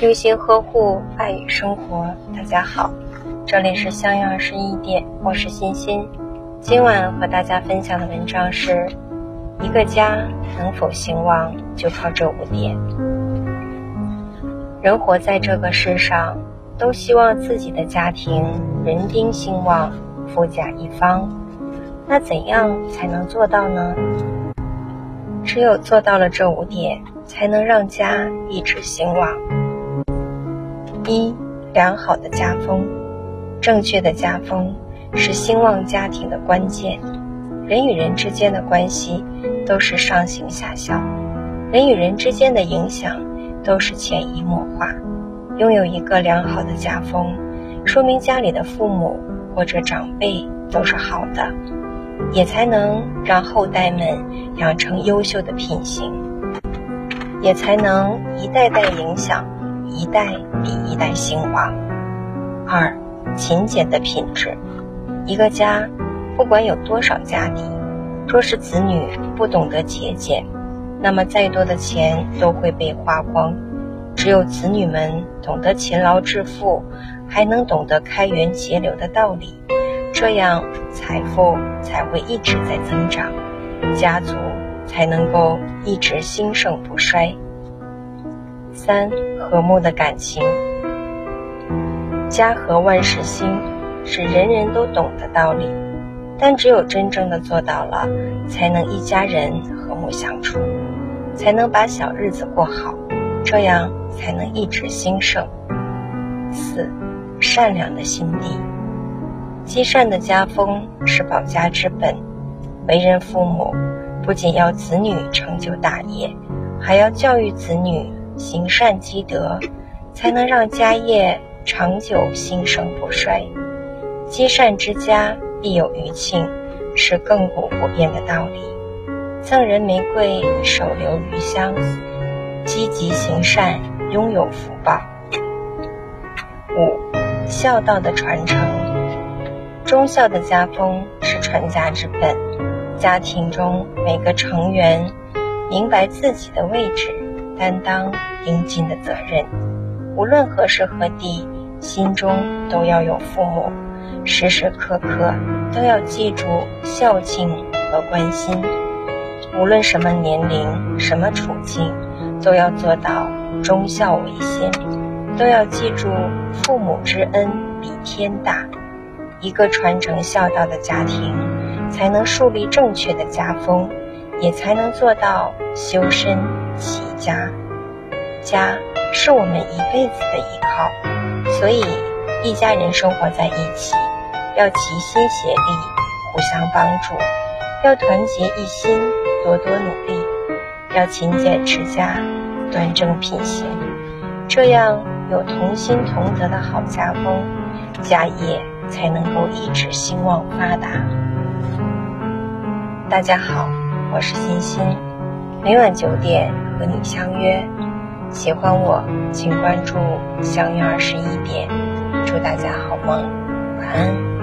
用心呵护，爱与生活。大家好，这里是香烟二十一点，我是欣欣。今晚和大家分享的文章是：一个家能否兴旺，就靠这五点。人活在这个世上，都希望自己的家庭人丁兴旺，富甲一方。那怎样才能做到呢？只有做到了这五点，才能让家一直兴旺。一、良好的家风，正确的家风是兴旺家庭的关键。人与人之间的关系都是上行下效，人与人之间的影响都是潜移默化。拥有一个良好的家风，说明家里的父母或者长辈都是好的。也才能让后代们养成优秀的品行，也才能一代代影响，一代比一代兴旺。二，勤俭的品质。一个家，不管有多少家底，若是子女不懂得节俭，那么再多的钱都会被花光。只有子女们懂得勤劳致富，还能懂得开源节流的道理。这样，财富才会一直在增长，家族才能够一直兴盛不衰。三、和睦的感情，家和万事兴，是人人都懂的道理，但只有真正的做到了，才能一家人和睦相处，才能把小日子过好，这样才能一直兴盛。四、善良的心地。积善的家风是保家之本，为人父母不仅要子女成就大业，还要教育子女行善积德，才能让家业长久兴盛不衰。积善之家必有余庆，是亘古不变的道理。赠人玫瑰，手留余香。积极行善，拥有福报。五，孝道的传承。忠孝的家风是传家之本，家庭中每个成员明白自己的位置，担当应尽的责任。无论何时何地，心中都要有父母，时时刻刻都要记住孝敬和关心。无论什么年龄、什么处境，都要做到忠孝为先，都要记住父母之恩比天大。一个传承孝道的家庭，才能树立正确的家风，也才能做到修身齐家。家是我们一辈子的依靠，所以一家人生活在一起，要齐心协力，互相帮助，要团结一心，多多努力，要勤俭持家，端正品行，这样有同心同德的好家风，家业。才能够一直兴旺发达。大家好，我是欣欣，每晚九点和你相约。喜欢我，请关注“相约二十一点”。祝大家好梦，晚安。